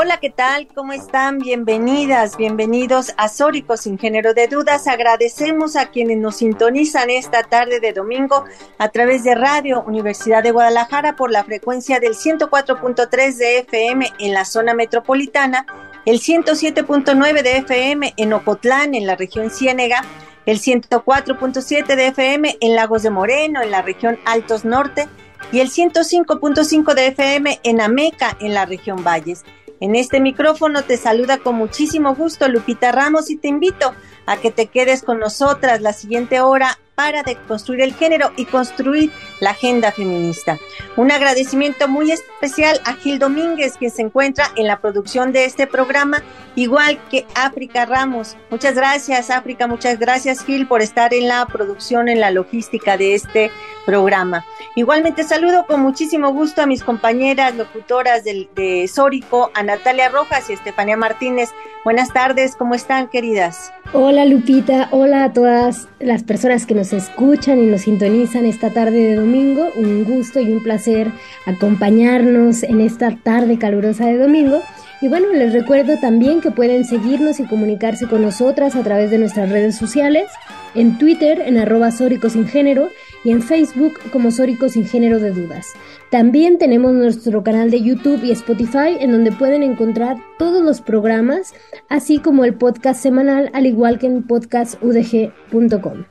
Hola, ¿qué tal? ¿Cómo están? Bienvenidas, bienvenidos a Sórico sin género de dudas. Agradecemos a quienes nos sintonizan esta tarde de domingo a través de Radio Universidad de Guadalajara por la frecuencia del 104.3 de FM en la zona metropolitana, el 107.9 de FM en Ocotlán, en la región Ciénega, el 104.7 de FM en Lagos de Moreno, en la región Altos Norte, y el 105.5 de FM en Ameca, en la región Valles. En este micrófono te saluda con muchísimo gusto Lupita Ramos y te invito a que te quedes con nosotras la siguiente hora para deconstruir el género y construir la agenda feminista. Un agradecimiento muy especial a Gil Domínguez, que se encuentra en la producción de este programa, igual que África Ramos. Muchas gracias, África, muchas gracias, Gil, por estar en la producción, en la logística de este programa. Igualmente saludo con muchísimo gusto a mis compañeras locutoras de, de Sórico, a Natalia Rojas y Estefanía Martínez. Buenas tardes, ¿cómo están, queridas? Hola Lupita, hola a todas las personas que nos escuchan y nos sintonizan esta tarde de domingo. Un gusto y un placer acompañarnos en esta tarde calurosa de domingo. Y bueno, les recuerdo también que pueden seguirnos y comunicarse con nosotras a través de nuestras redes sociales, en Twitter en arroba Sin Género y en Facebook como Sórico Sin Género de Dudas. También tenemos nuestro canal de YouTube y Spotify en donde pueden encontrar todos los programas, así como el podcast semanal, al igual que en podcastudg.com.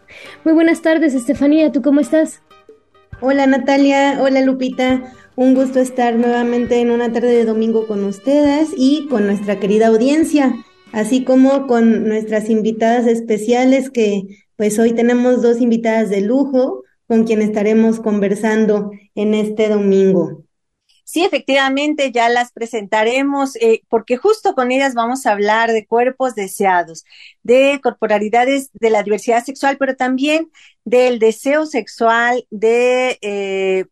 Muy buenas tardes, Estefanía, ¿tú cómo estás? Hola Natalia, hola Lupita. Un gusto estar nuevamente en una tarde de domingo con ustedes y con nuestra querida audiencia, así como con nuestras invitadas especiales que pues hoy tenemos dos invitadas de lujo con quien estaremos conversando en este domingo. Sí, efectivamente, ya las presentaremos, eh, porque justo con ellas vamos a hablar de cuerpos deseados, de corporalidades de la diversidad sexual, pero también del deseo sexual, de, eh,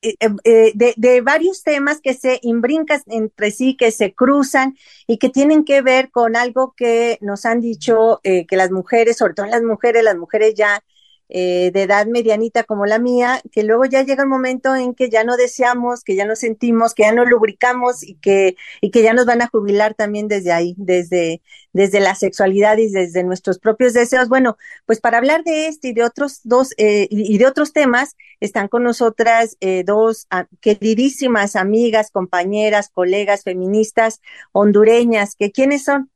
eh, de, de, varios temas que se imbrincan entre sí, que se cruzan y que tienen que ver con algo que nos han dicho que las mujeres, sobre todo las mujeres, las mujeres ya eh, de edad medianita como la mía, que luego ya llega el momento en que ya no deseamos, que ya no sentimos, que ya no lubricamos y que, y que ya nos van a jubilar también desde ahí, desde, desde la sexualidad y desde nuestros propios deseos. Bueno, pues para hablar de este y de otros dos, eh, y de otros temas, están con nosotras eh, dos queridísimas amigas, compañeras, colegas feministas hondureñas, que quiénes son.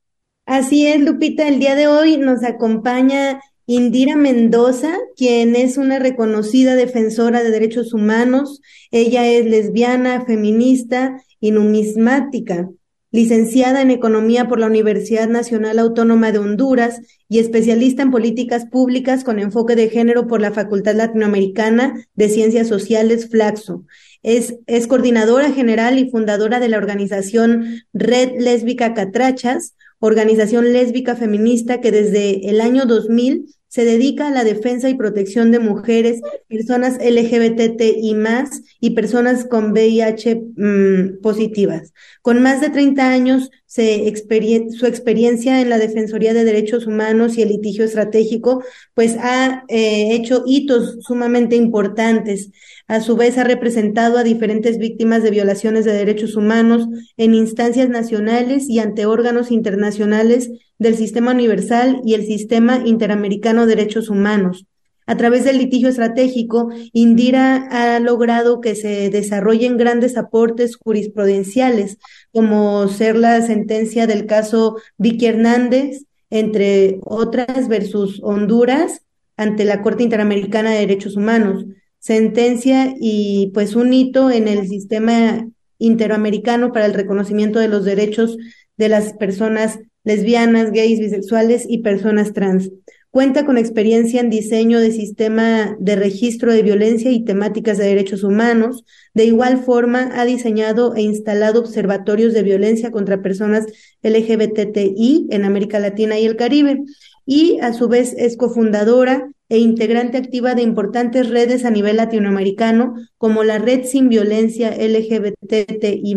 Así es, Lupita, el día de hoy nos acompaña Indira Mendoza, quien es una reconocida defensora de derechos humanos. Ella es lesbiana, feminista y numismática, licenciada en Economía por la Universidad Nacional Autónoma de Honduras y especialista en políticas públicas con enfoque de género por la Facultad Latinoamericana de Ciencias Sociales, Flaxo. Es, es coordinadora general y fundadora de la organización Red Lésbica Catrachas, organización lésbica feminista que desde el año 2000 se dedica a la defensa y protección de mujeres, personas LGBTI más y personas con VIH mm, positivas. Con más de 30 años, su experiencia en la Defensoría de Derechos Humanos y el litigio estratégico, pues ha eh, hecho hitos sumamente importantes. A su vez, ha representado a diferentes víctimas de violaciones de derechos humanos en instancias nacionales y ante órganos internacionales del Sistema Universal y el Sistema Interamericano de Derechos Humanos. A través del litigio estratégico, Indira ha logrado que se desarrollen grandes aportes jurisprudenciales, como ser la sentencia del caso Vicky Hernández, entre otras, versus Honduras, ante la Corte Interamericana de Derechos Humanos sentencia y pues un hito en el sistema interamericano para el reconocimiento de los derechos de las personas lesbianas, gays, bisexuales y personas trans. Cuenta con experiencia en diseño de sistema de registro de violencia y temáticas de derechos humanos. De igual forma, ha diseñado e instalado observatorios de violencia contra personas LGBTI en América Latina y el Caribe. Y a su vez es cofundadora e integrante activa de importantes redes a nivel latinoamericano, como la Red Sin Violencia LGBTI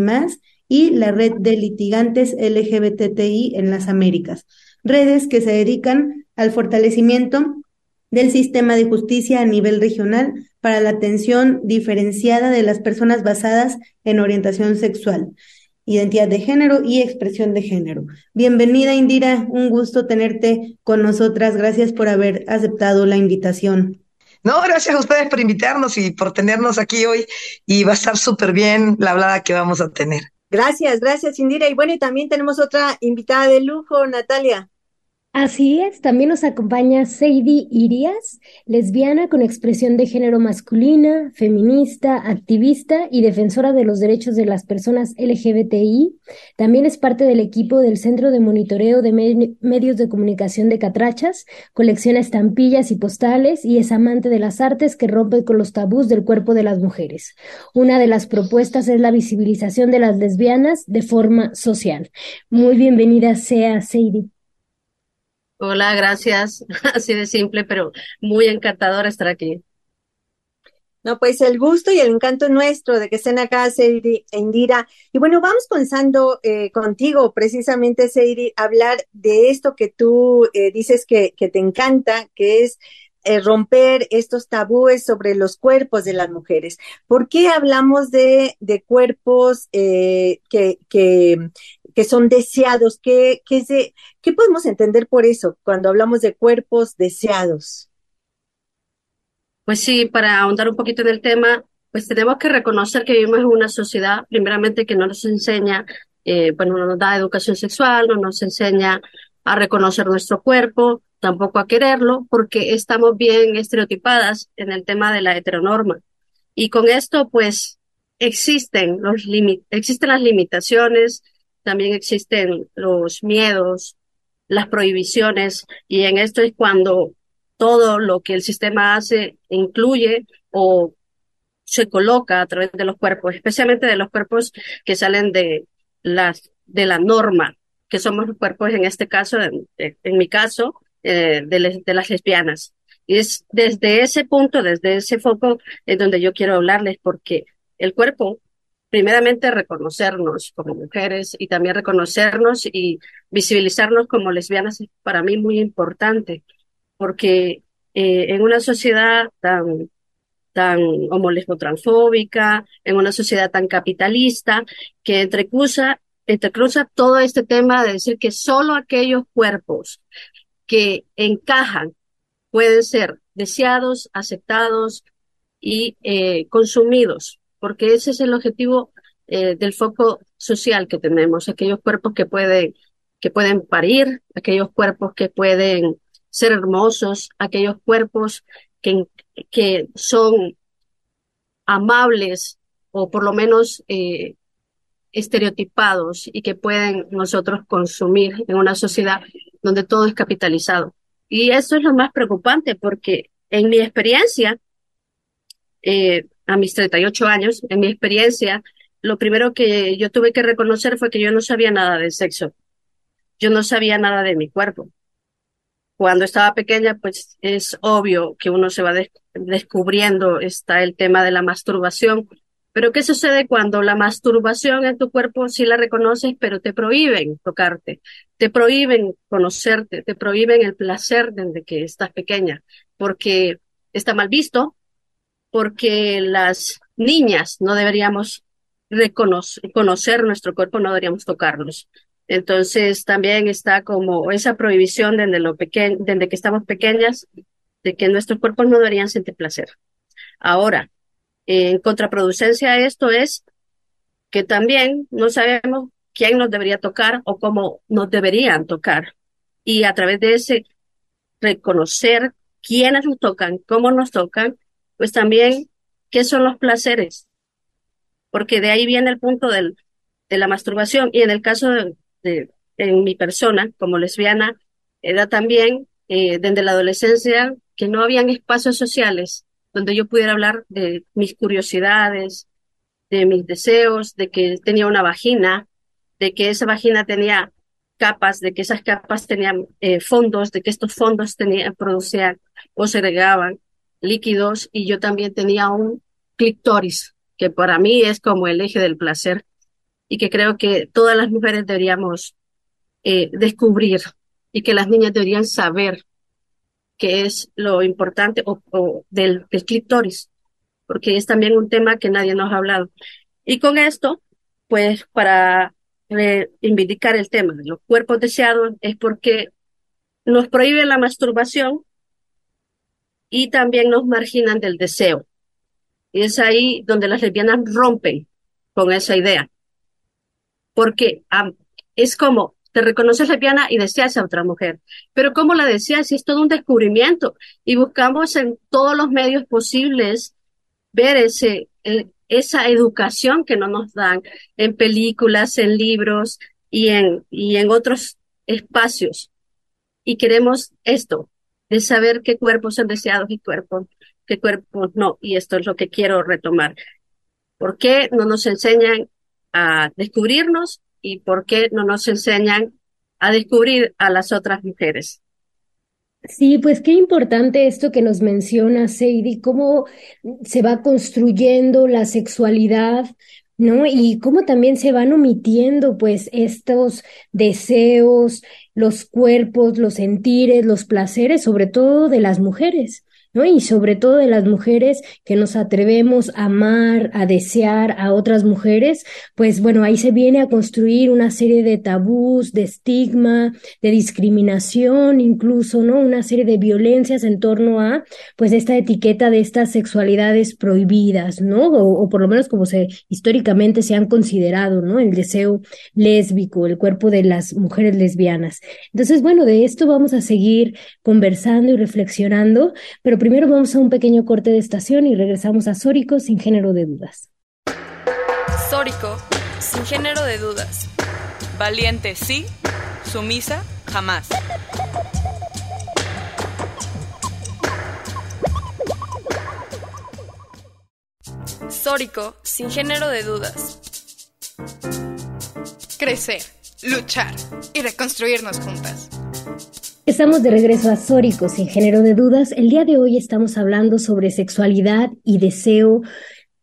y la Red de Litigantes LGBTI en las Américas. Redes que se dedican al fortalecimiento del sistema de justicia a nivel regional para la atención diferenciada de las personas basadas en orientación sexual, identidad de género y expresión de género. Bienvenida Indira, un gusto tenerte con nosotras. Gracias por haber aceptado la invitación. No, gracias a ustedes por invitarnos y por tenernos aquí hoy y va a estar súper bien la hablada que vamos a tener. Gracias, gracias Indira. Y bueno, y también tenemos otra invitada de lujo, Natalia. Así es, también nos acompaña Sadie Irias, lesbiana con expresión de género masculina, feminista, activista y defensora de los derechos de las personas LGBTI. También es parte del equipo del Centro de Monitoreo de Medios de Comunicación de Catrachas, colecciona estampillas y postales y es amante de las artes que rompe con los tabús del cuerpo de las mujeres. Una de las propuestas es la visibilización de las lesbianas de forma social. Muy bienvenida sea Sadie. Hola, gracias. Así de simple, pero muy encantador estar aquí. No, pues el gusto y el encanto nuestro de que estén acá, Seiri e. Y bueno, vamos comenzando eh, contigo, precisamente, Seiri, hablar de esto que tú eh, dices que, que, te encanta, que es eh, romper estos tabúes sobre los cuerpos de las mujeres. ¿Por qué hablamos de, de cuerpos que, que, que son deseados? ¿Qué, qué, se, ¿Qué podemos entender por eso cuando hablamos de cuerpos deseados? Pues sí, para ahondar un poquito en el tema, pues tenemos que reconocer que vivimos en una sociedad, primeramente, que no nos enseña, eh, bueno, no nos da educación sexual, no nos enseña a reconocer nuestro cuerpo, tampoco a quererlo, porque estamos bien estereotipadas en el tema de la heteronorma. Y con esto, pues, existen los existen las limitaciones, también existen los miedos, las prohibiciones, y en esto es cuando todo lo que el sistema hace incluye o se coloca a través de los cuerpos, especialmente de los cuerpos que salen de las de la norma, que somos los cuerpos en este caso, en, mi caso, eh, de, de, las lesbianas. Y es desde ese punto, desde ese foco, es donde yo quiero hablarles, porque el cuerpo primeramente reconocernos como mujeres y también reconocernos y visibilizarnos como lesbianas es para mí muy importante, porque eh, en una sociedad tan tan transfóbica, en una sociedad tan capitalista, que entrecruza, entrecruza todo este tema de decir que solo aquellos cuerpos que encajan pueden ser deseados, aceptados y eh, consumidos porque ese es el objetivo eh, del foco social que tenemos, aquellos cuerpos que pueden, que pueden parir, aquellos cuerpos que pueden ser hermosos, aquellos cuerpos que, que son amables o por lo menos eh, estereotipados y que pueden nosotros consumir en una sociedad donde todo es capitalizado. Y eso es lo más preocupante porque en mi experiencia, eh, a mis 38 años, en mi experiencia, lo primero que yo tuve que reconocer fue que yo no sabía nada de sexo. Yo no sabía nada de mi cuerpo. Cuando estaba pequeña, pues es obvio que uno se va descubriendo, está el tema de la masturbación. Pero ¿qué sucede cuando la masturbación en tu cuerpo sí la reconoces, pero te prohíben tocarte, te prohíben conocerte, te prohíben el placer desde que estás pequeña, porque está mal visto, porque las niñas no deberíamos reconocer, conocer nuestro cuerpo, no deberíamos tocarnos. Entonces también está como esa prohibición desde, lo desde que estamos pequeñas de que nuestros cuerpos no deberían sentir placer. Ahora, en contraproducencia a esto es que también no sabemos quién nos debería tocar o cómo nos deberían tocar. Y a través de ese reconocer quiénes nos tocan, cómo nos tocan, pues también, ¿qué son los placeres? Porque de ahí viene el punto del, de la masturbación. Y en el caso de, en mi persona, como lesbiana, era también eh, desde la adolescencia que no habían espacios sociales donde yo pudiera hablar de mis curiosidades, de mis deseos, de que tenía una vagina, de que esa vagina tenía capas, de que esas capas tenían eh, fondos, de que estos fondos tenían, producían o segregaban líquidos y yo también tenía un clitoris, que para mí es como el eje del placer y que creo que todas las mujeres deberíamos eh, descubrir y que las niñas deberían saber qué es lo importante o, del, del clitoris, porque es también un tema que nadie nos ha hablado. Y con esto, pues para reivindicar el tema de los cuerpos deseados es porque nos prohíben la masturbación y también nos marginan del deseo. Y es ahí donde las lesbianas rompen con esa idea. Porque es como, te reconoces lesbiana y deseas a otra mujer. Pero ¿cómo la deseas? Es todo un descubrimiento. Y buscamos en todos los medios posibles ver ese, esa educación que no nos dan en películas, en libros y en, y en otros espacios. Y queremos esto, de saber qué cuerpos son deseados y cuerpos, qué cuerpos no. Y esto es lo que quiero retomar. ¿Por qué no nos enseñan a descubrirnos y por qué no nos enseñan a descubrir a las otras mujeres? Sí, pues qué importante esto que nos menciona Sadie, cómo se va construyendo la sexualidad, ¿no? Y cómo también se van omitiendo, pues, estos deseos, los cuerpos, los sentires, los placeres, sobre todo de las mujeres. Y sobre todo de las mujeres que nos atrevemos a amar, a desear a otras mujeres, pues bueno, ahí se viene a construir una serie de tabús, de estigma, de discriminación, incluso, ¿no? Una serie de violencias en torno a, pues, esta etiqueta de estas sexualidades prohibidas, ¿no? O, o por lo menos como se históricamente se han considerado, ¿no? El deseo lésbico, el cuerpo de las mujeres lesbianas. Entonces, bueno, de esto vamos a seguir conversando y reflexionando, pero primero vamos a un pequeño corte de estación y regresamos a Sórico sin género de dudas. Sórico sin género de dudas. Valiente sí, sumisa jamás. Sórico sin género de dudas. Crecer, luchar y reconstruirnos juntas. Estamos de regreso a Sórico, sin género de dudas. El día de hoy estamos hablando sobre sexualidad y deseo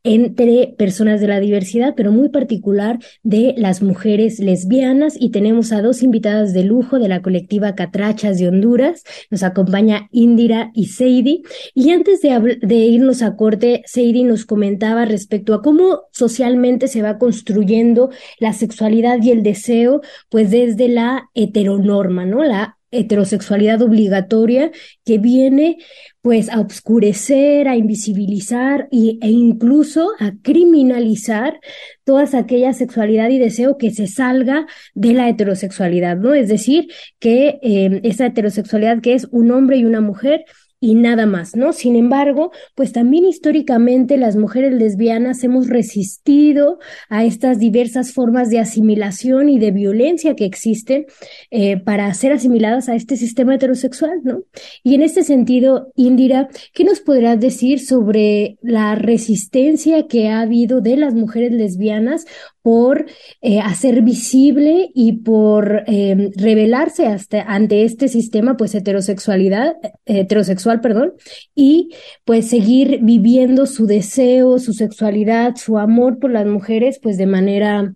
entre personas de la diversidad, pero muy particular de las mujeres lesbianas. Y tenemos a dos invitadas de lujo de la colectiva Catrachas de Honduras. Nos acompaña Indira y Seidi. Y antes de, irnos a corte, Seidi nos comentaba respecto a cómo socialmente se va construyendo la sexualidad y el deseo, pues desde la heteronorma, ¿no? La heterosexualidad obligatoria que viene pues a obscurecer, a invisibilizar y, e incluso a criminalizar todas aquellas sexualidad y deseo que se salga de la heterosexualidad, ¿no? Es decir, que eh, esa heterosexualidad que es un hombre y una mujer y nada más, ¿no? Sin embargo, pues también históricamente las mujeres lesbianas hemos resistido a estas diversas formas de asimilación y de violencia que existen eh, para ser asimiladas a este sistema heterosexual, ¿no? Y en este sentido, Indira, ¿qué nos podrás decir sobre la resistencia que ha habido de las mujeres lesbianas por eh, hacer visible y por eh, revelarse hasta, ante este sistema, pues heterosexualidad, heterosexual, perdón, y pues seguir viviendo su deseo, su sexualidad, su amor por las mujeres, pues de manera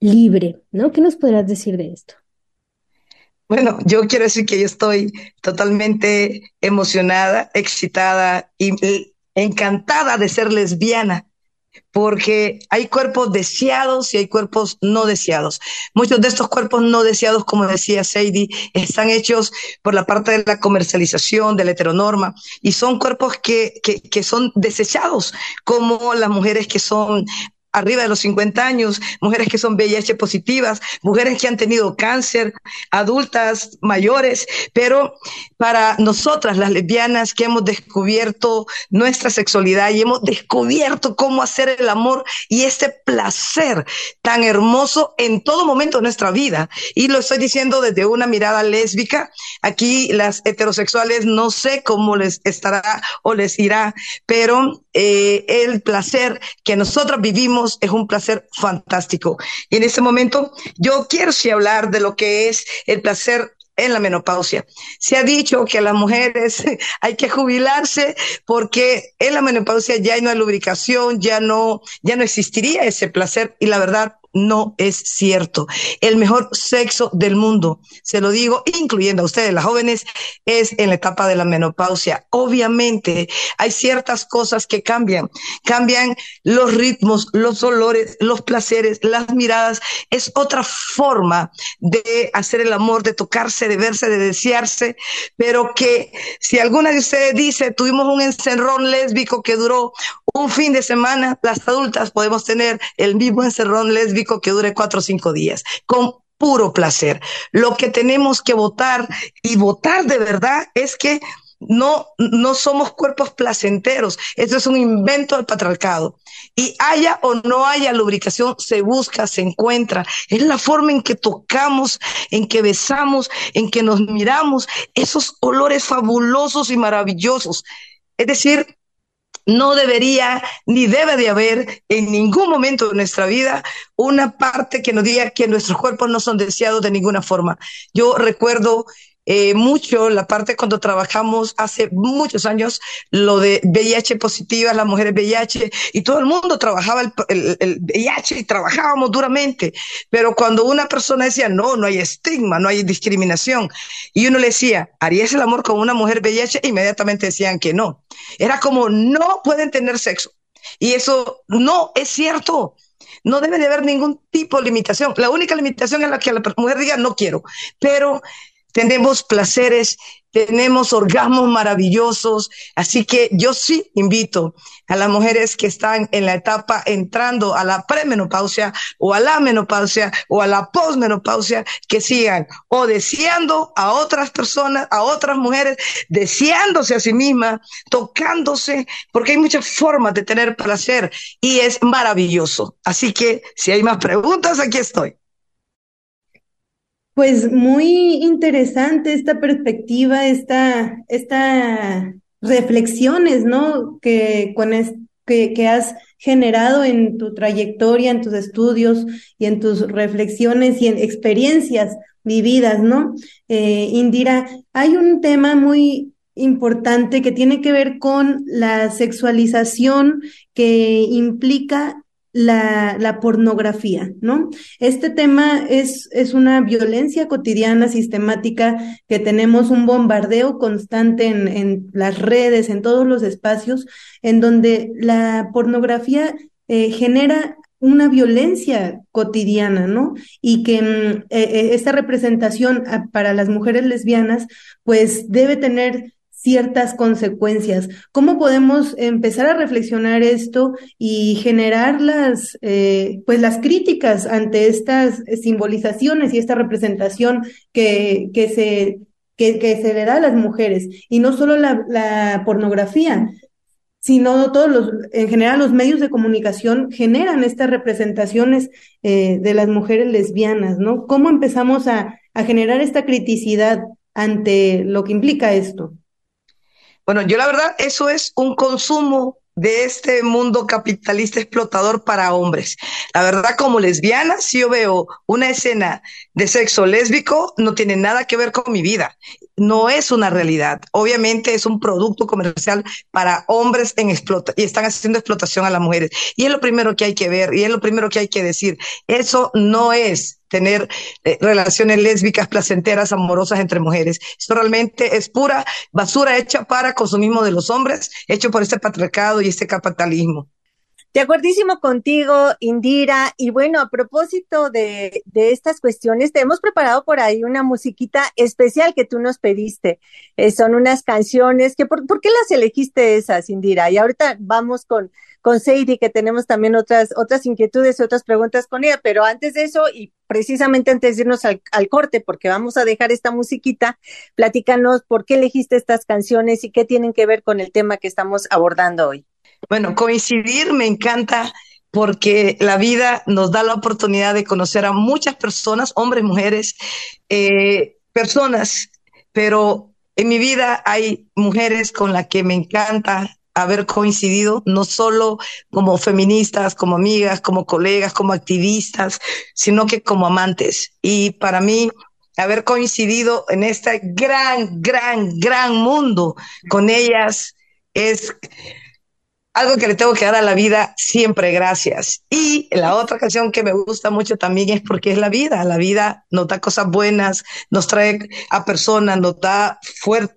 libre, ¿no? ¿Qué nos podrás decir de esto? Bueno, yo quiero decir que yo estoy totalmente emocionada, excitada y encantada de ser lesbiana porque hay cuerpos deseados y hay cuerpos no deseados. Muchos de estos cuerpos no deseados, como decía Sadie, están hechos por la parte de la comercialización, de la heteronorma, y son cuerpos que, que, que son desechados, como las mujeres que son arriba de los 50 años, mujeres que son VIH positivas, mujeres que han tenido cáncer, adultas mayores, pero para nosotras las lesbianas que hemos descubierto nuestra sexualidad y hemos descubierto cómo hacer el amor y este placer tan hermoso en todo momento de nuestra vida. Y lo estoy diciendo desde una mirada lésbica. Aquí las heterosexuales no sé cómo les estará o les irá, pero eh, el placer que nosotros vivimos es un placer fantástico. Y en este momento yo quiero sí hablar de lo que es el placer en la menopausia. Se ha dicho que las mujeres hay que jubilarse porque en la menopausia ya no hay lubricación, ya no, ya no existiría ese placer y la verdad no es cierto. El mejor sexo del mundo, se lo digo, incluyendo a ustedes, las jóvenes, es en la etapa de la menopausia. Obviamente hay ciertas cosas que cambian. Cambian los ritmos, los olores, los placeres, las miradas. Es otra forma de hacer el amor, de tocarse, de verse, de desearse, pero que si alguna de ustedes dice, tuvimos un encerrón lésbico que duró un fin de semana, las adultas podemos tener el mismo encerrón lésbico que dure cuatro o cinco días, con puro placer. Lo que tenemos que votar y votar de verdad es que no, no somos cuerpos placenteros. Esto es un invento del patriarcado. Y haya o no haya lubricación, se busca, se encuentra. Es la forma en que tocamos, en que besamos, en que nos miramos, esos olores fabulosos y maravillosos. Es decir, no debería ni debe de haber en ningún momento de nuestra vida una parte que nos diga que nuestros cuerpos no son deseados de ninguna forma. Yo recuerdo eh, mucho la parte cuando trabajamos hace muchos años, lo de VIH positiva, las mujeres VIH, y todo el mundo trabajaba el, el, VIH y trabajábamos duramente. Pero cuando una persona decía, no, no hay estigma, no hay discriminación, y uno le decía, ¿harías el amor con una mujer VIH? Inmediatamente decían que no. Era como, no pueden tener sexo. Y eso no es cierto. No debe de haber ningún tipo de limitación. La única limitación es la que la mujer diga no quiero. Pero tenemos placeres, tenemos orgasmos maravillosos, así que yo sí invito a las mujeres que están en la etapa entrando a la premenopausia o a la menopausia o a la posmenopausia que sigan o deseando a otras personas, a otras mujeres, deseándose a sí mismas, tocándose, porque hay muchas formas de tener placer y es maravilloso. Así que si hay más preguntas, aquí estoy. Pues muy interesante esta perspectiva, esta, esta reflexiones, ¿no? Que, con que, que has generado en tu trayectoria, en tus estudios y en tus reflexiones y en experiencias vividas, ¿no? Eh, Indira, hay un tema muy importante que tiene que ver con la sexualización que implica la, la, pornografía, ¿no? Este tema es, es una violencia cotidiana, sistemática, que tenemos un bombardeo constante en, en las redes, en todos los espacios, en donde la pornografía eh, genera una violencia cotidiana, ¿no? Y que mm, eh, eh, esta representación ah, para las mujeres lesbianas, pues debe tener ciertas consecuencias. ¿Cómo podemos empezar a reflexionar esto y generar las, eh, pues las críticas ante estas simbolizaciones y esta representación que, que se, que, se le da a las mujeres? Y no solo la, la pornografía, sino todos los, en general los medios de comunicación generan estas representaciones eh, de las mujeres lesbianas, ¿no? ¿Cómo empezamos a, a generar esta criticidad ante lo que implica esto? Bueno, yo la verdad, eso es un consumo de este mundo capitalista explotador para hombres. La verdad, como lesbiana, si yo veo una escena de sexo lésbico, no tiene nada que ver con mi vida. No es una realidad. Obviamente es un producto comercial para hombres en explota y están haciendo explotación a las mujeres. Y es lo primero que hay que ver y es lo primero que hay que decir. Eso no es tener eh, relaciones lésbicas, placenteras, amorosas entre mujeres. Esto realmente es pura basura hecha para consumismo de los hombres, hecho por este patriarcado y este capitalismo. De acuerdísimo contigo, Indira. Y bueno, a propósito de, estas cuestiones, te hemos preparado por ahí una musiquita especial que tú nos pediste. Eh, son unas canciones que, por, ¿por qué las elegiste esas, Indira? Y ahorita vamos con, con que tenemos también otras, otras inquietudes y otras preguntas con ella. Pero antes de eso, y precisamente antes de irnos al, al corte, porque vamos a dejar esta musiquita, platícanos por qué elegiste estas canciones y qué tienen que ver con el tema que estamos abordando hoy. Bueno, coincidir me encanta porque la vida nos da la oportunidad de conocer a muchas personas, hombres, mujeres, eh, personas, pero en mi vida hay mujeres con las que me encanta haber coincidido, no solo como feministas, como amigas, como colegas, como activistas, sino que como amantes. Y para mí, haber coincidido en este gran, gran, gran mundo con ellas es algo que le tengo que dar a la vida siempre gracias. Y la otra canción que me gusta mucho también es porque es la vida. La vida nos da cosas buenas, nos trae a personas, nos da fuertes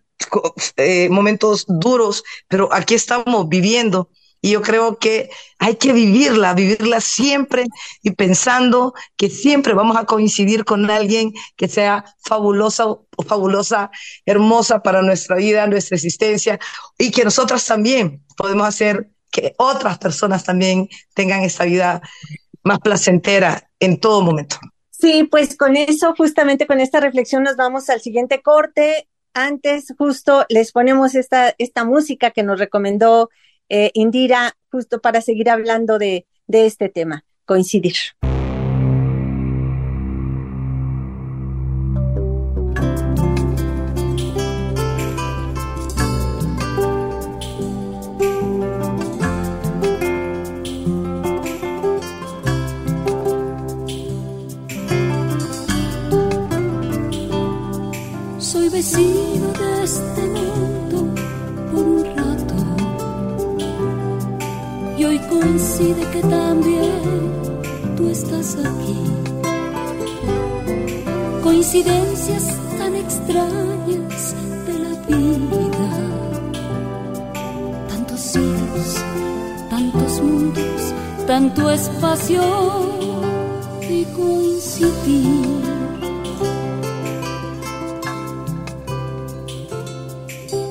eh, momentos duros, pero aquí estamos viviendo. Y yo creo que hay que vivirla, vivirla siempre y pensando que siempre vamos a coincidir con alguien que sea fabulosa o fabulosa, hermosa para nuestra vida, nuestra existencia y que nosotras también podemos hacer que otras personas también tengan esta vida más placentera en todo momento. Sí, pues con eso, justamente con esta reflexión nos vamos al siguiente corte. Antes, justo les ponemos esta, esta música que nos recomendó eh, Indira, justo para seguir hablando de, de este tema, coincidir. Soy vecino de este coincide que también tú estás aquí. Coincidencias tan extrañas de la vida, tantos siglos, tantos mundos, tanto espacio y coincidir.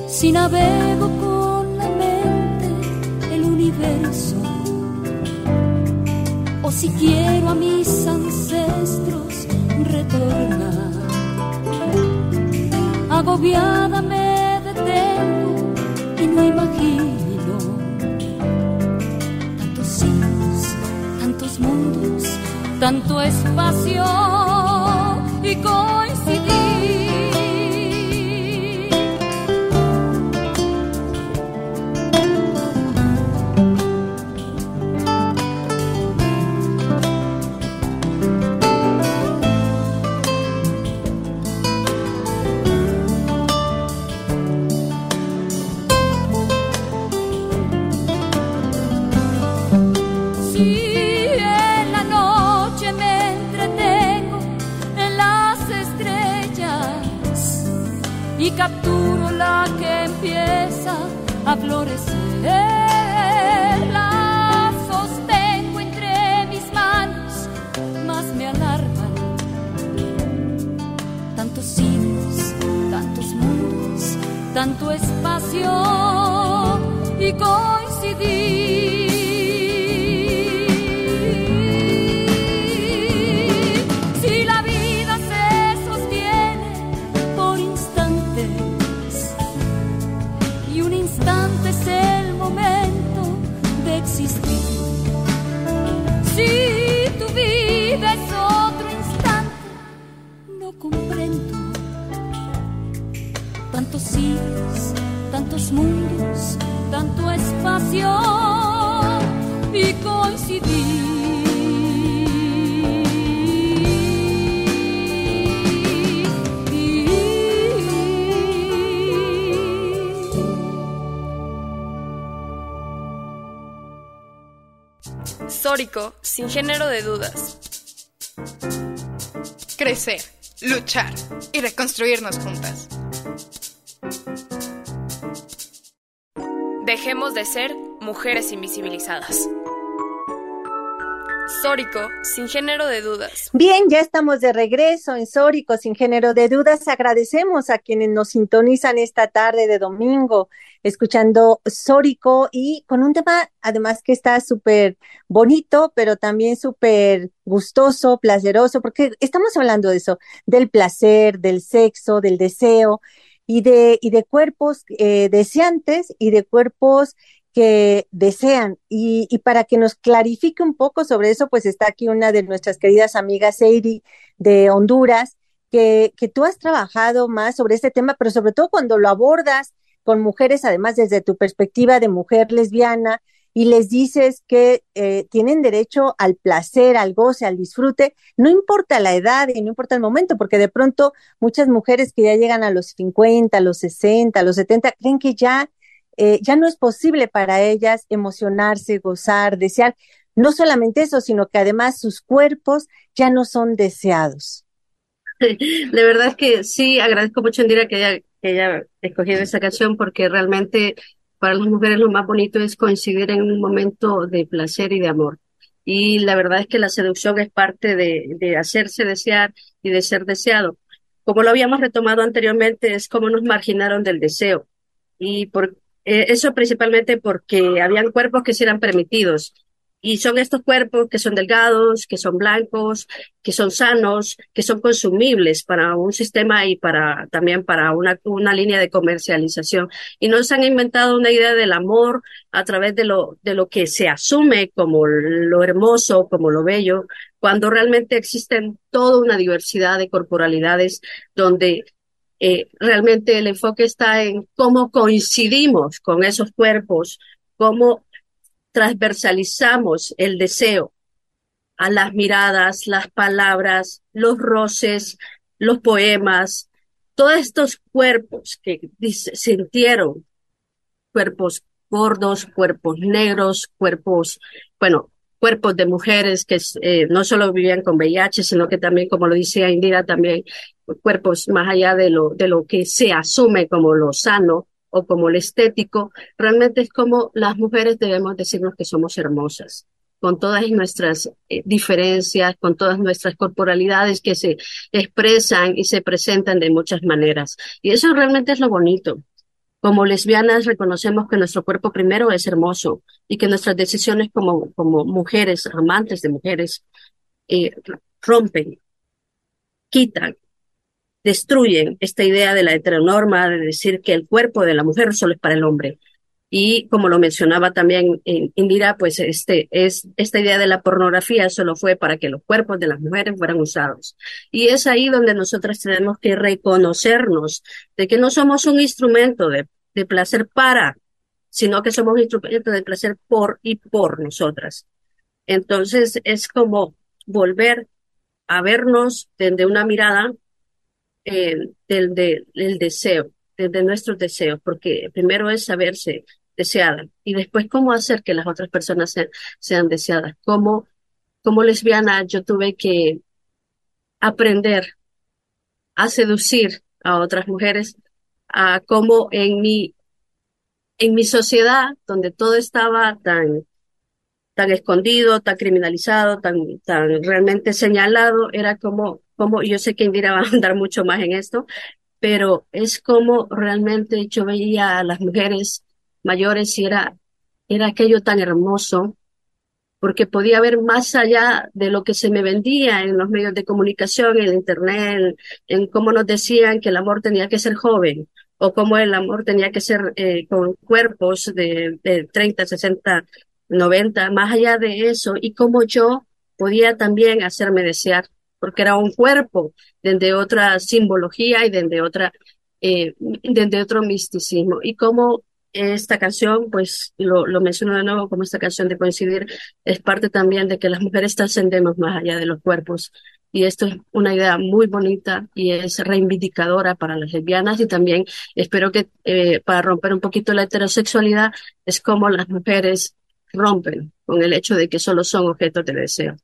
si navego con tanto espacio y coincidir. Que empieza a florecer. La sostengo entre mis manos, más me alarman. Tantos siglos, tantos mundos, tanto espacio y coincidir. Tantos siglos, tantos mundos, tanto espacio y coincidir. Sórico, sin género de dudas. Crecer, luchar y reconstruirnos juntas. Dejemos de ser mujeres invisibilizadas. Sórico, sin género de dudas. Bien, ya estamos de regreso en Sórico, sin género de dudas. Agradecemos a quienes nos sintonizan esta tarde de domingo, escuchando Sórico y con un tema además que está súper bonito, pero también súper gustoso, placeroso, porque estamos hablando de eso, del placer, del sexo, del deseo y de, y de cuerpos eh, deseantes y de cuerpos que desean. Y, y, para que nos clarifique un poco sobre eso, pues está aquí una de nuestras queridas amigas, Eiri, de Honduras, que, que tú has trabajado más sobre este tema, pero sobre todo cuando lo abordas con mujeres, además desde tu perspectiva de mujer lesbiana, y les dices que eh, tienen derecho al placer, al goce, al disfrute, no importa la edad y no importa el momento, porque de pronto muchas mujeres que ya llegan a los 50, a los 60, a los 70, creen que ya eh, ya no es posible para ellas emocionarse, gozar, desear. No solamente eso, sino que además sus cuerpos ya no son deseados. De verdad que sí, agradezco mucho, Indira, que ella, que haya escogido esta canción porque realmente para las mujeres lo más bonito es coincidir en un momento de placer y de amor. Y la verdad es que la seducción es parte de, de hacerse desear y de ser deseado. Como lo habíamos retomado anteriormente, es como nos marginaron del deseo. Y por, eh, eso principalmente porque habían cuerpos que sí eran permitidos. Y son estos cuerpos que son delgados, que son blancos, que son sanos, que son consumibles para un sistema y para también para una, una línea de comercialización. Y no se han inventado una idea del amor a través de lo, de lo que se asume como lo hermoso, como lo bello, cuando realmente existen toda una diversidad de corporalidades donde eh, realmente el enfoque está en cómo coincidimos con esos cuerpos, cómo transversalizamos el deseo a las miradas, las palabras, los roces, los poemas, todos estos cuerpos que sintieron, cuerpos gordos, cuerpos negros, cuerpos, bueno, cuerpos de mujeres que eh, no solo vivían con VIH, sino que también, como lo decía Indira, también cuerpos más allá de lo, de lo que se asume como lo sano o como lo estético, realmente es como las mujeres debemos decirnos que somos hermosas, con todas nuestras eh, diferencias, con todas nuestras corporalidades que se expresan y se presentan de muchas maneras. Y eso realmente es lo bonito, como lesbianas reconocemos que nuestro cuerpo primero es hermoso y que nuestras decisiones como, como mujeres, amantes de mujeres, eh, rompen, quitan, destruyen esta idea de la heteronorma de decir que el cuerpo de la mujer solo es para el hombre. Y como lo mencionaba también Indira, pues este es esta idea de la pornografía solo fue para que los cuerpos de las mujeres fueran usados. Y es ahí donde nosotras tenemos que reconocernos de que no somos un instrumento de, placer para, sino que somos un instrumento de placer por y por nosotras. Entonces es como volver a vernos desde una mirada eh, del, del deseo, desde nuestros deseos, porque primero es saberse deseada y después cómo hacer que las otras personas sean, sean deseadas. Como, como lesbiana yo tuve que aprender a seducir a otras mujeres, a cómo en mi, en mi sociedad, donde todo estaba tan, tan escondido, tan criminalizado, tan, tan realmente señalado, era como, como, yo sé que Indira va a andar mucho más en esto, pero es como realmente yo veía a las mujeres mayores y era, era aquello tan hermoso, porque podía ver más allá de lo que se me vendía en los medios de comunicación, en internet, en, cómo nos decían que el amor tenía que ser joven, o cómo el amor tenía que ser eh, con cuerpos de, de 30, 60, 90, más allá de eso, y cómo yo podía también hacerme desear, porque era un cuerpo desde otra simbología y desde otra, eh, desde otro misticismo, y cómo esta canción, pues lo, lo menciono de nuevo como esta canción de coincidir, es parte también de que las mujeres trascendemos más allá de los cuerpos. Y esto es una idea muy bonita y es reivindicadora para las lesbianas y también espero que eh, para romper un poquito la heterosexualidad es como las mujeres rompen con el hecho de que solo son objetos de deseo.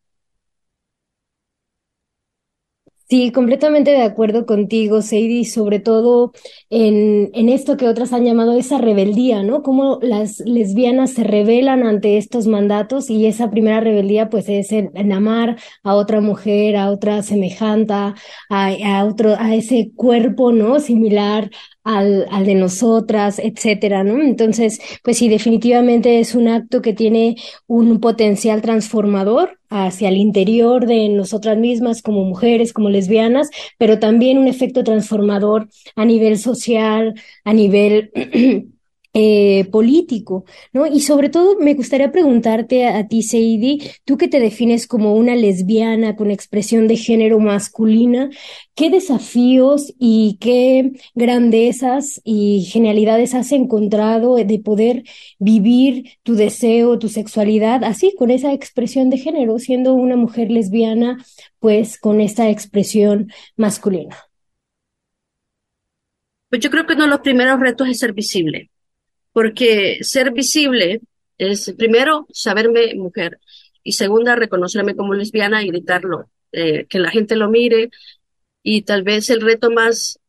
Sí, completamente de acuerdo contigo, Sadie, sobre todo en, en, esto que otras han llamado esa rebeldía, ¿no? Cómo las lesbianas se rebelan ante estos mandatos y esa primera rebeldía pues es en, amar a otra mujer, a otra semejante, a, a, otro, a ese cuerpo, ¿no? Similar al, al de nosotras, etcétera, ¿no? Entonces, pues sí, definitivamente es un acto que tiene un potencial transformador hacia el interior de nosotras mismas como mujeres, como lesbianas, pero también un efecto transformador a nivel social, a nivel Eh, político, ¿no? Y sobre todo me gustaría preguntarte a, ti, Seidi, tú que te defines como una lesbiana con expresión de género masculina, ¿qué desafíos y qué grandezas y genialidades has encontrado de poder vivir tu deseo, tu sexualidad, así, con esa expresión de género, siendo una mujer lesbiana, pues con esta expresión masculina? Pues yo creo que uno de los primeros retos es ser visible porque ser visible es, primero, saberme mujer y segunda, reconocerme como lesbiana y gritarlo, eh, que la gente lo mire y tal vez el reto más,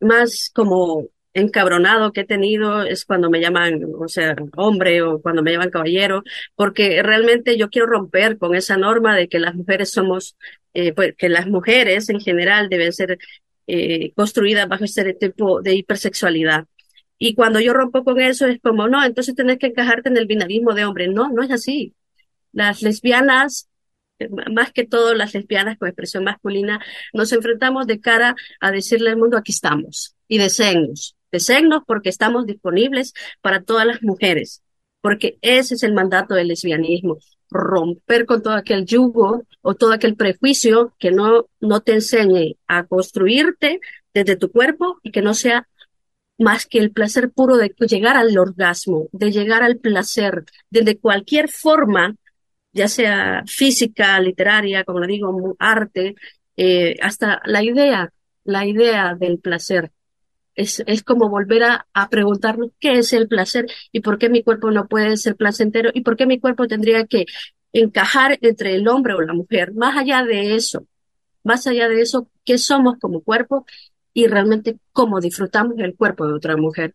más como encabronado que he tenido es cuando me llaman, o sea, hombre o cuando me llaman caballero, porque realmente yo quiero romper con esa norma de que las mujeres somos, eh, pues, que las mujeres en general deben ser eh, construidas bajo este tipo de hipersexualidad. Y cuando yo rompo con eso es como, no, entonces tenés que encajarte en el binarismo de hombre. No, no es así. Las lesbianas, eh, más que todo las lesbianas con expresión masculina, nos enfrentamos de cara a decirle al mundo, aquí estamos. Y deseennos. Deseennos porque estamos disponibles para todas las mujeres. Porque ese es el mandato del lesbianismo. Romper con todo aquel yugo o todo aquel prejuicio que no, no te enseñe a construirte desde tu cuerpo y que no sea más que el placer puro de llegar al orgasmo, de llegar al placer, desde cualquier forma, ya sea física, literaria, como le digo, arte, eh, hasta la idea, la idea del placer. Es, es como volver a, a, preguntarnos qué es el placer y por qué mi cuerpo no puede ser placentero y por qué mi cuerpo tendría que encajar entre el hombre o la mujer. Más allá de eso, más allá de eso, ¿qué somos como cuerpo y realmente cómo disfrutamos el cuerpo de otra mujer.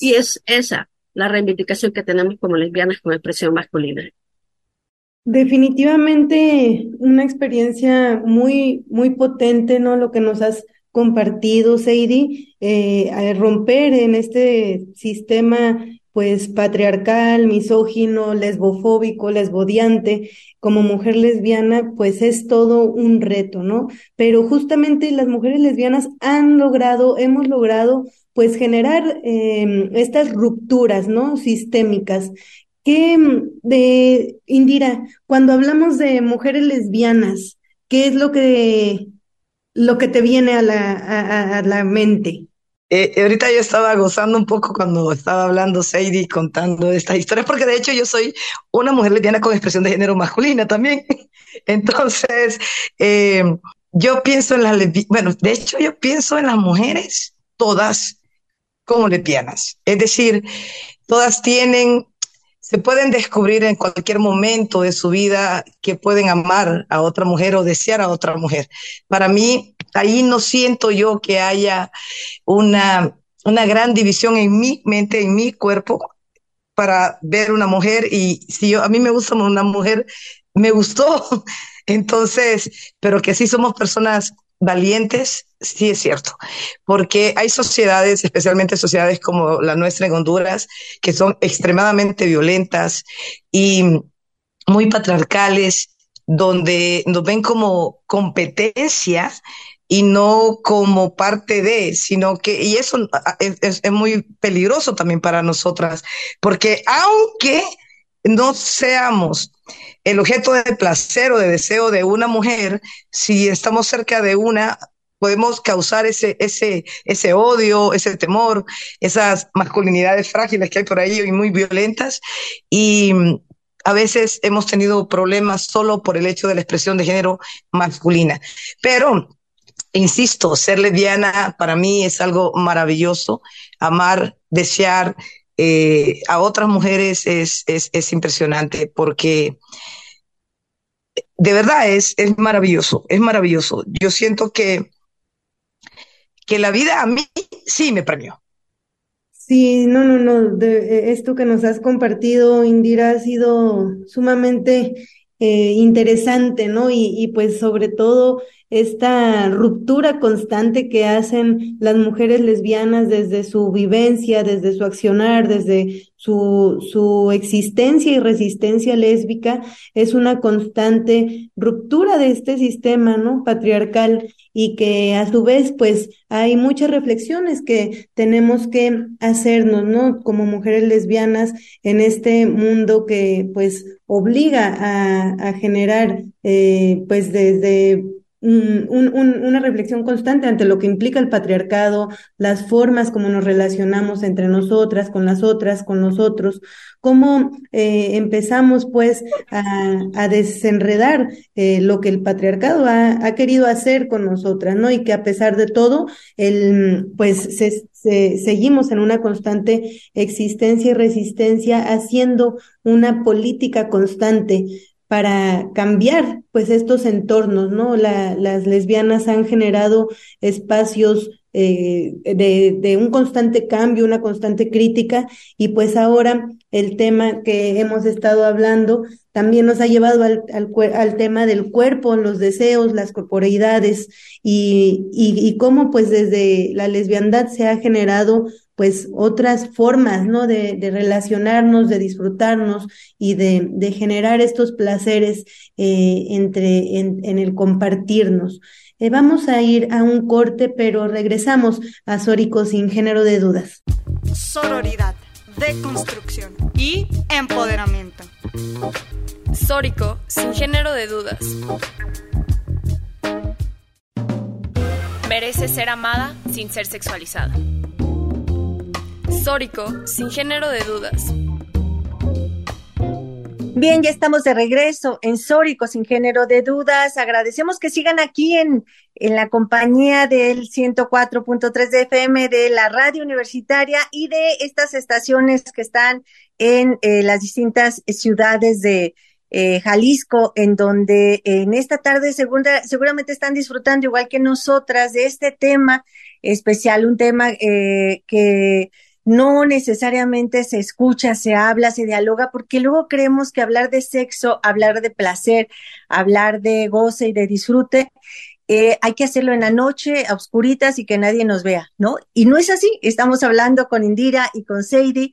Y es esa la reivindicación que tenemos como lesbianas con expresión masculina. Definitivamente una experiencia muy, muy potente, ¿no? Lo que nos has compartido, Seidi, eh, romper en este sistema pues patriarcal, misógino, lesbofóbico, lesbodiante, como mujer lesbiana, pues es todo un reto, ¿no? Pero justamente las mujeres lesbianas han logrado, hemos logrado, pues generar em, estas rupturas, ¿no? Sistémicas. ¿Qué de Indira, cuando hablamos de mujeres lesbianas, qué es lo que lo que te viene a la, a la mente? Eh, ahorita yo estaba gozando un poco cuando estaba hablando Sadie contando estas historias, porque de hecho yo soy una mujer lesbiana con expresión de género masculina también. Entonces, eh, yo pienso en las lesbianas, bueno, de hecho yo pienso en las mujeres todas como lesbianas. Es decir, todas tienen, se pueden descubrir en cualquier momento de su vida que pueden amar a otra mujer o desear a otra mujer. Para mí, ahí no siento yo que haya una, una gran división en mi mente, en mi cuerpo, para ver una mujer y si yo, a mí me gusta una mujer, me gustó. Entonces, pero que sí somos personas valientes, sí es cierto, porque hay sociedades, especialmente sociedades como la nuestra en Honduras, que son extremadamente violentas y muy patriarcales, donde nos ven como competencia y no como parte de, sino que, y eso es, muy peligroso también para nosotras, porque aunque no seamos el objeto de placer o de deseo de una mujer, si estamos cerca de una, podemos causar ese, ese, ese odio, ese temor, esas masculinidades frágiles que hay por ahí y muy violentas. Y a veces hemos tenido problemas solo por el hecho de la expresión de género masculina. Pero insisto, ser lesbiana para mí es algo maravilloso. Amar, desear eh, a otras mujeres es, es, es, impresionante porque de verdad es, es maravilloso, es maravilloso. Yo siento que, que la vida a mí sí me premió. Sí, no, no, no, de, esto que nos has compartido, Indira, ha sido sumamente eh, interesante, ¿no? Y, y pues sobre todo esta ruptura constante que hacen las mujeres lesbianas desde su vivencia, desde su accionar, desde su, su existencia y resistencia lésbica, es una constante ruptura de este sistema, ¿no? Patriarcal y que a su vez, pues, hay muchas reflexiones que tenemos que hacernos, ¿no? Como mujeres lesbianas en este mundo que, pues, obliga a, a generar, eh, pues, desde una reflexión constante ante lo que implica el patriarcado, las formas como nos relacionamos entre nosotras, con las otras, con nosotros, cómo eh, empezamos pues a, desenredar eh, lo que el patriarcado ha, querido hacer con nosotras, ¿no? Y que a pesar de todo, el, pues seguimos en una constante existencia y resistencia haciendo una política constante para cambiar pues estos entornos, ¿no? La, las lesbianas han generado espacios eh, de, de, un constante cambio, una constante crítica y pues ahora el tema que hemos estado hablando también nos ha llevado al, al, tema del cuerpo, los deseos, las corporeidades y, y, cómo pues desde la lesbiandad se ha generado pues otras formas, ¿no? De, relacionarnos, de disfrutarnos y de, de generar estos placeres eh, entre, en, en, el compartirnos. Eh, vamos a ir a un corte, pero regresamos a Sórico sin género de dudas. Sororidad, deconstrucción y empoderamiento. Sórico sin género de dudas. Merece ser amada sin ser sexualizada sin género de dudas. Bien, ya estamos de regreso en Sórico, sin género de dudas. Agradecemos que sigan aquí en, en la compañía del 104.3 de FM de la radio universitaria y de estas estaciones que están en eh, las distintas ciudades de eh, Jalisco, en donde en esta tarde segunda, seguramente están disfrutando igual que nosotras de este tema especial, un tema eh, que no necesariamente se escucha, se habla, se dialoga, porque luego creemos que hablar de sexo, hablar de placer, hablar de goce y de disfrute, eh, hay que hacerlo en la noche, a oscuritas y que nadie nos vea, ¿no? Y no es así. Estamos hablando con Indira y con Seidi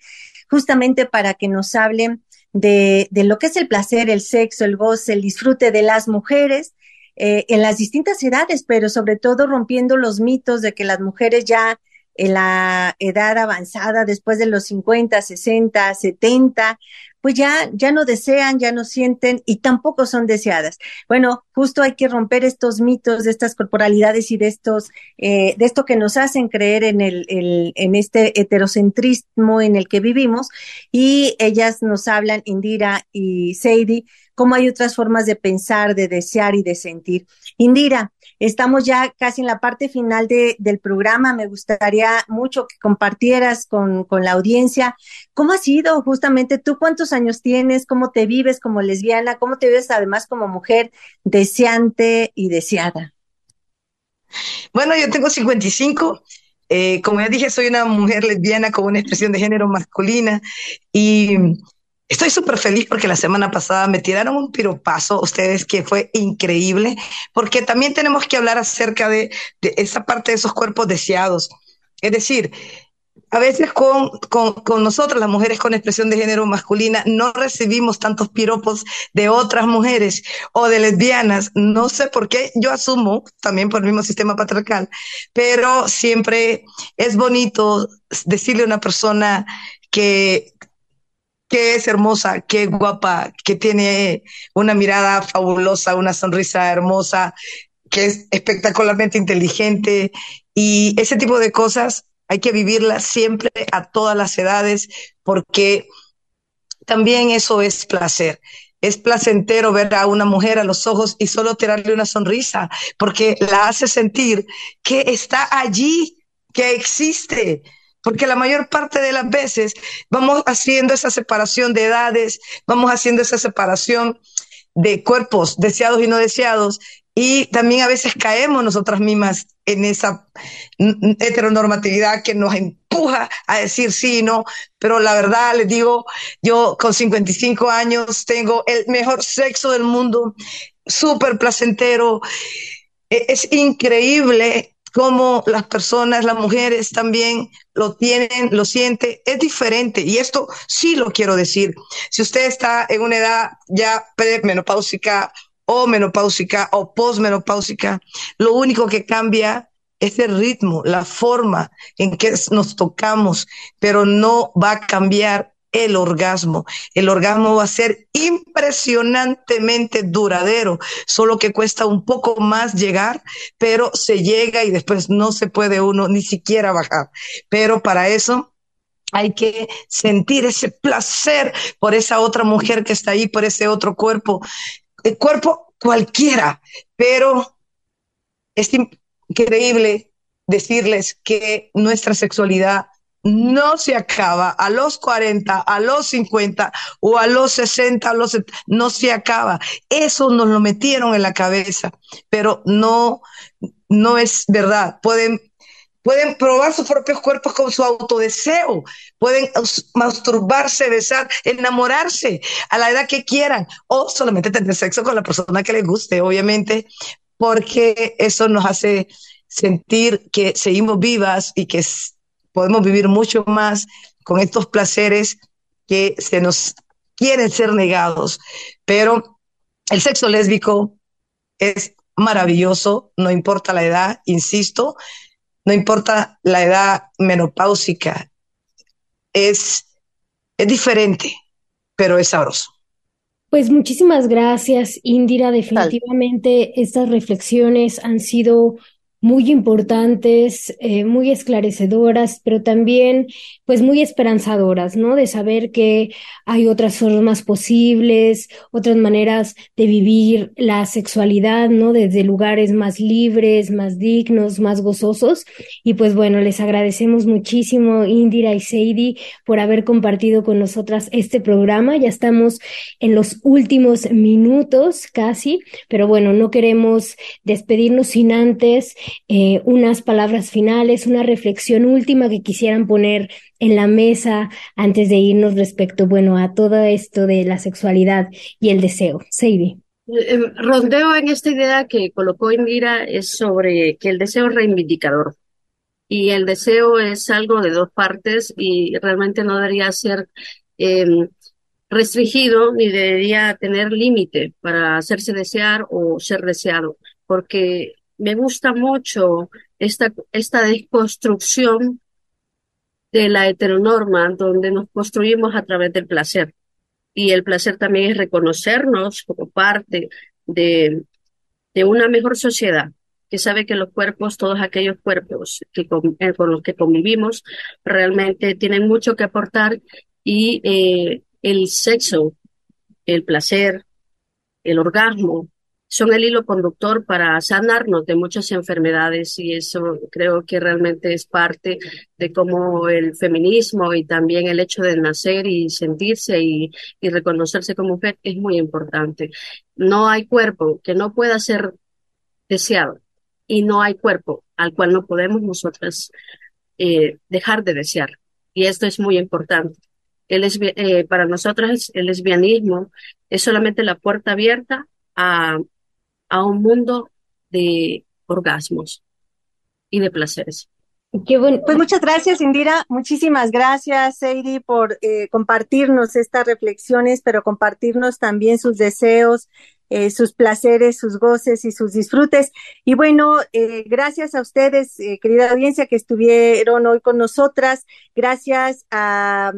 justamente para que nos hablen de, de lo que es el placer, el sexo, el goce, el disfrute de las mujeres. Eh, en las distintas edades, pero sobre todo rompiendo los mitos de que las mujeres ya en la edad avanzada, después de los 50, 60, 70, pues ya, ya no desean, ya no sienten y tampoco son deseadas. Bueno, justo hay que romper estos mitos de estas corporalidades y de estos, eh, de esto que nos hacen creer en el, el, en este heterocentrismo en el que vivimos. Y ellas nos hablan, Indira y Seidi, cómo hay otras formas de pensar, de desear y de sentir. Indira, estamos ya casi en la parte final de, del programa. Me gustaría mucho que compartieras con, con, la audiencia cómo ha sido justamente tú, cuántos años tienes, cómo te vives como lesbiana, cómo te vives además como mujer deseante y deseada. Bueno, yo tengo 55. Eh, como ya dije, soy una mujer lesbiana con una expresión de género masculina y Estoy súper feliz porque la semana pasada me tiraron un piropazo, ustedes, que fue increíble, porque también tenemos que hablar acerca de, esa parte de esos cuerpos deseados. Es decir, a veces con, con, con, nosotras, las mujeres con expresión de género masculina, no recibimos tantos piropos de otras mujeres o de lesbianas. No sé por qué, yo asumo, también por el mismo sistema patriarcal, pero siempre es bonito decirle a una persona que que es hermosa, qué guapa, que tiene una mirada fabulosa, una sonrisa hermosa, que es espectacularmente inteligente y ese tipo de cosas hay que vivirlas siempre a todas las edades porque también eso es placer. Es placentero ver a una mujer a los ojos y solo tirarle una sonrisa porque la hace sentir que está allí, que existe porque la mayor parte de las veces vamos haciendo esa separación de edades, vamos haciendo esa separación de cuerpos deseados y no deseados y también a veces caemos nosotras mismas en esa heteronormatividad que nos empuja a decir sí y no, pero la verdad les digo, yo con 55 años tengo el mejor sexo del mundo, súper placentero, e-, es increíble cómo las personas, las mujeres también lo tienen, lo sienten, es diferente. Y esto sí lo quiero decir. Si usted está en una edad ya premenopáusica o menopáusica o posmenopáusica, lo único que cambia es el ritmo, la forma en que nos tocamos, pero no va a cambiar el orgasmo. El orgasmo va a ser impresionantemente duradero, solo que cuesta un poco más llegar, pero se llega y después no se puede uno ni siquiera bajar. Pero para eso hay que sentir ese placer por esa otra mujer que está ahí, por ese otro cuerpo, el cuerpo cualquiera, pero es increíble decirles que nuestra sexualidad no se acaba a los 40, a los 50 o a los 60, a los no se acaba. Eso nos lo metieron en la cabeza, pero no no es verdad. Pueden pueden probar sus propios cuerpos con su autodeseo, pueden masturbarse, besar, enamorarse a la edad que quieran o solamente tener sexo con la persona que les guste, obviamente, porque eso nos hace sentir que seguimos vivas y que podemos vivir mucho más con estos placeres que se nos quieren ser negados. Pero el sexo lésbico es maravilloso, no importa la edad, insisto, no importa la edad menopáusica, es, es diferente, pero es sabroso. Pues muchísimas gracias, Indira. Definitivamente estas reflexiones han sido muy importantes, eh, muy esclarecedoras, pero también pues muy esperanzadoras, ¿no? De saber que hay otras formas posibles, otras maneras de vivir la sexualidad, ¿no? Desde lugares más libres, más dignos, más gozosos. Y pues bueno, les agradecemos muchísimo, Indira y Seidi, por haber compartido con nosotras este programa. Ya estamos en los últimos minutos casi, pero bueno, no queremos despedirnos sin antes eh, unas palabras finales, una reflexión última que quisieran poner en la mesa antes de irnos respecto, bueno, a todo esto de la sexualidad y el deseo. Sadie. Eh, rondeo en esta idea que colocó Indira es sobre que el deseo es reivindicador y el deseo es algo de dos partes y realmente no debería ser em, restringido ni debería tener límite para hacerse desear o ser deseado, porque me gusta mucho esta, esta desconstrucción de la heteronorma, donde nos construimos a través del placer. Y el placer también es reconocernos como parte de, de una mejor sociedad, que sabe que los cuerpos, todos aquellos cuerpos eh, con los que convivimos, realmente tienen mucho que aportar y eh, el sexo, el placer, el orgasmo, son el hilo conductor para sanarnos de muchas enfermedades y eso creo que realmente es parte de cómo el feminismo y también el hecho de nacer y sentirse y, y reconocerse como mujer es muy importante. No hay cuerpo que no pueda ser deseado y no hay cuerpo al cual no podemos nosotras eh, dejar de desear. Y esto es muy importante. El eh, para nosotras el lesbianismo es solamente la puerta abierta a a un mundo de orgasmos y de placeres. Qué bueno. Pues muchas gracias, Indira. Muchísimas gracias, Sadie, por eh, compartirnos estas reflexiones, pero compartirnos también sus deseos, eh, sus placeres, sus goces y sus disfrutes. Y bueno, eh, gracias a ustedes, querida audiencia, que estuvieron hoy con nosotras. Gracias a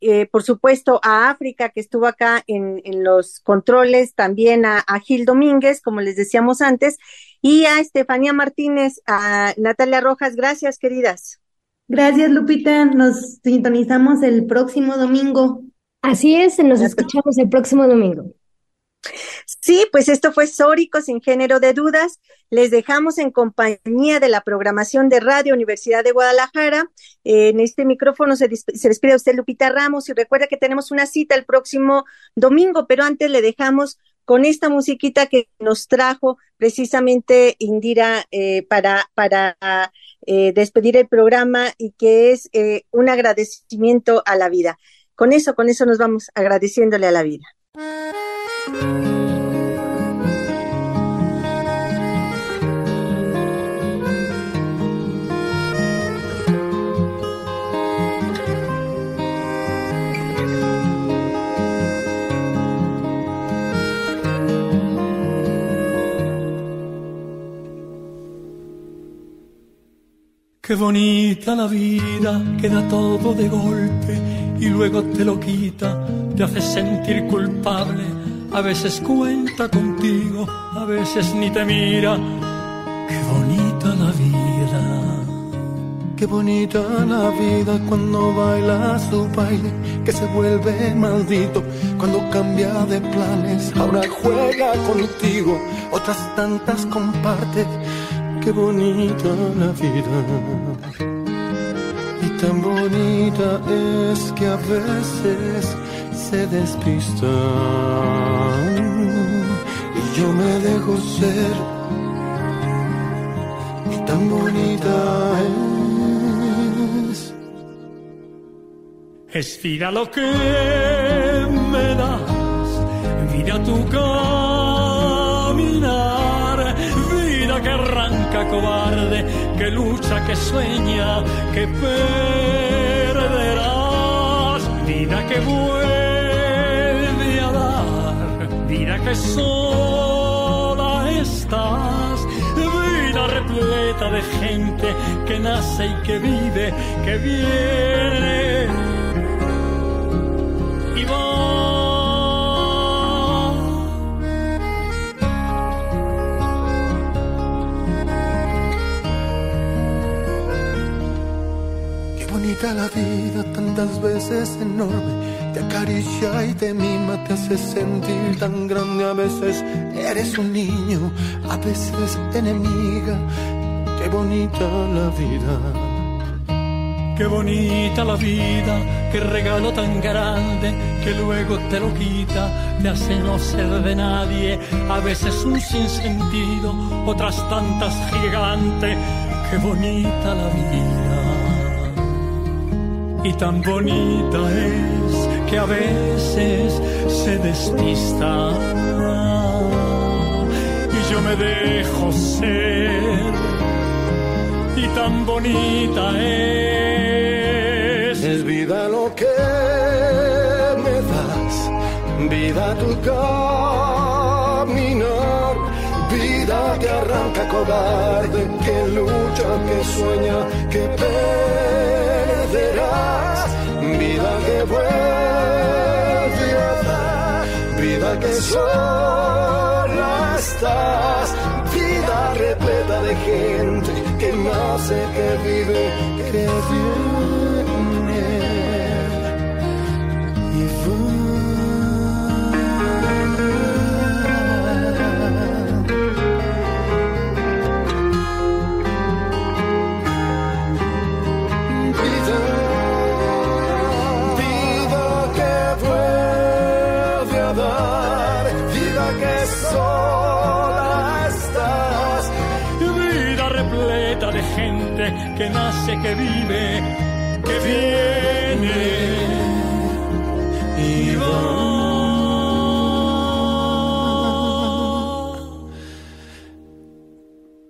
eh, por supuesto, a África, que estuvo acá en, en los controles, también a, a, Gil Domínguez, como les decíamos antes, y a Estefanía Martínez, a Natalia Rojas. Gracias, queridas. Gracias, Lupita. Nos sintonizamos el próximo domingo. Así es, nos escuchamos el próximo domingo. Sí, pues esto fue Sórico sin género de dudas. Les dejamos en compañía de la programación de Radio Universidad de Guadalajara. en este micrófono se, se despide usted Lupita Ramos y recuerda que tenemos una cita el próximo domingo, pero antes le dejamos con esta musiquita que nos trajo precisamente Indira eh, para, para eh, despedir el programa y que es eh, un agradecimiento a la vida. Con eso, con eso nos vamos agradeciéndole a la vida. Qué bonita la vida, que da todo de golpe y luego te lo quita, te hace sentir culpable. A veces cuenta contigo, a veces ni te mira. Qué bonita la vida. Qué bonita la vida cuando baila su baile, que se vuelve maldito cuando cambia de planes. Ahora juega contigo, otras tantas comparte qué bonita la vida. Y tan bonita es que a veces se despista. Y yo me dejo ser. Y tan bonita es. Es vida lo que me das, vida tu caminar, vida que arranca cobarde, que lucha, que sueña, que perderás, vida que vuelve que sola estás, vida repleta de gente que nace y que vive, que viene y bonita la vida, tantas veces enorme. Acaricia y te mima, te hace sentir tan grande. A veces eres un niño, a veces enemiga. Qué bonita la vida. Qué bonita la vida, qué regalo tan grande que luego te lo quita, te hace no ser de nadie, a veces un sinsentido, otras tantas gigante. Qué bonita la vida. Y tan bonita es que a veces se despista. Y yo me dejo ser. Y tan bonita es. Es vida lo que me das, vida tu caminar, vida que arranca cobarde, que lucha, que sueña, que perderás, vida que vuelve que sola estás, vida repleta de gente que nace, que vive, que viene que nace, que vive, que viene y va.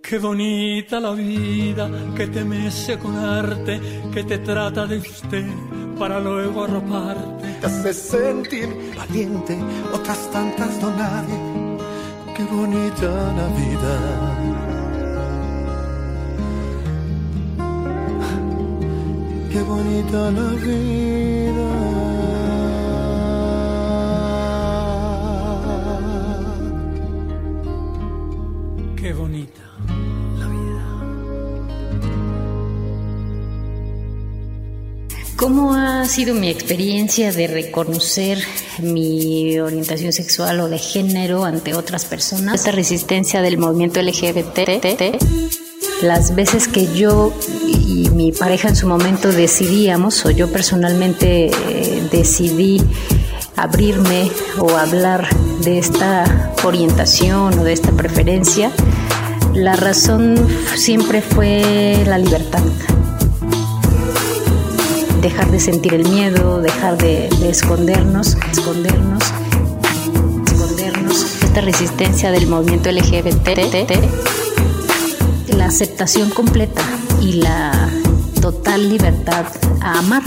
Qué bonita la vida que te mece con arte, que te trata de usted para luego arroparte. te hace sentir valiente, otras tantas nadie. Qué bonita la vida. Qué bonita la vida. Qué bonita. ¿Cómo ha sido mi experiencia de reconocer mi orientación sexual o de género ante otras personas? Esta resistencia del movimiento LGBT. Las veces que yo y mi pareja en su momento decidíamos, o yo personalmente eh, decidí abrirme o hablar de esta orientación o de esta preferencia, la razón siempre fue la libertad. Dejar de sentir el miedo, dejar de, escondernos, escondernos, escondernos. Esta resistencia del movimiento LGBT, aceptación completa y la total libertad a amar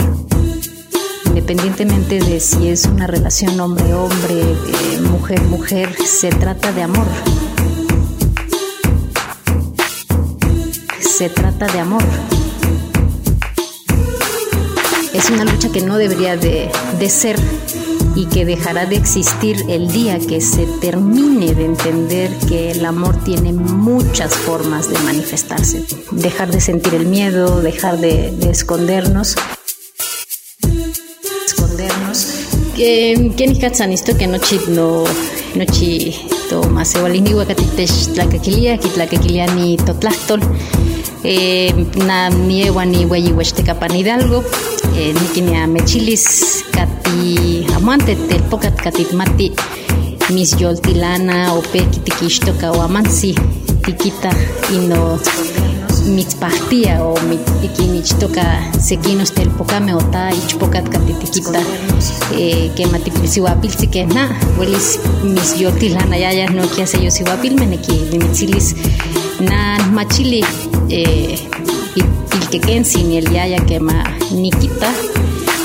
independientemente de si es una relación hombre-hombre, eh, mujer-mujer, se trata de amor. Se trata de amor. Es una lucha que no debería de, de ser y que dejará de existir el día que se termine de entender que el amor tiene muchas formas de manifestarse. Dejar de sentir el miedo, dejar de, de escondernos. Ken katsan isto que nochi no nochi to masewalini wakatitesh tlakakilia kitlacaquilia ni totlachtol eh, na niewa ni weyiwextekapan hidalgo eh, nikinia mechilis kati amante telpokat katitmati mis yoltilana ope kitikixtoka o amansi tikita ino mitzpahtia o toca sequinos telpocame ota ichpocat catitiquita eh, que matipilsihuapilsi que na huelis mis yotilana yaya no que hace yo sihuapilme que mimitzilis na machili eh, pilquequensi ni el yaya que ma niquita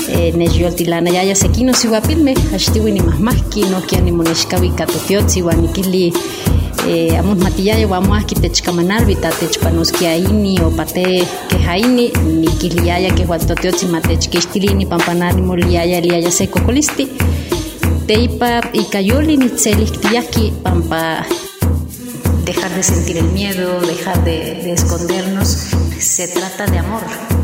eh, nexyoltilana yaya sequino sihuapilme axtiwi ni mahmahki no kia ni monexcawi catotiotzi nikili eh, amos matiyaya wamos kitechkamanalvi tatechpanosquiaini o pate kejaini nikiliaya que hualtoteotzi matechkixtilini pampanani moliaya liaya se cocolisti teipa ikayoli nitzeliktiaki pampa dejar de sentir el miedo, dejar de, de escondernos, se trata de amor.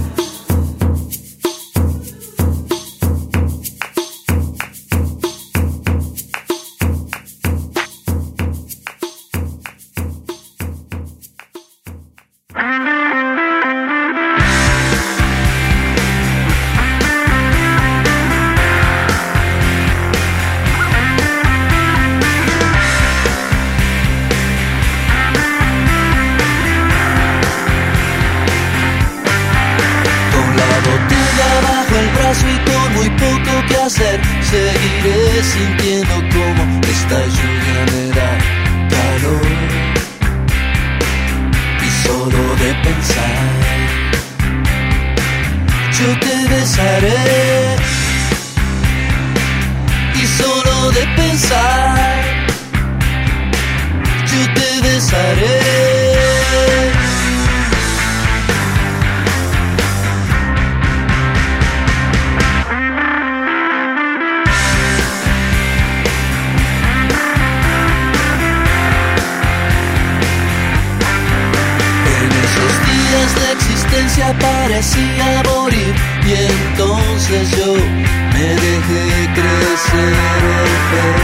merecía morir y entonces yo me dejé crecer el pelo.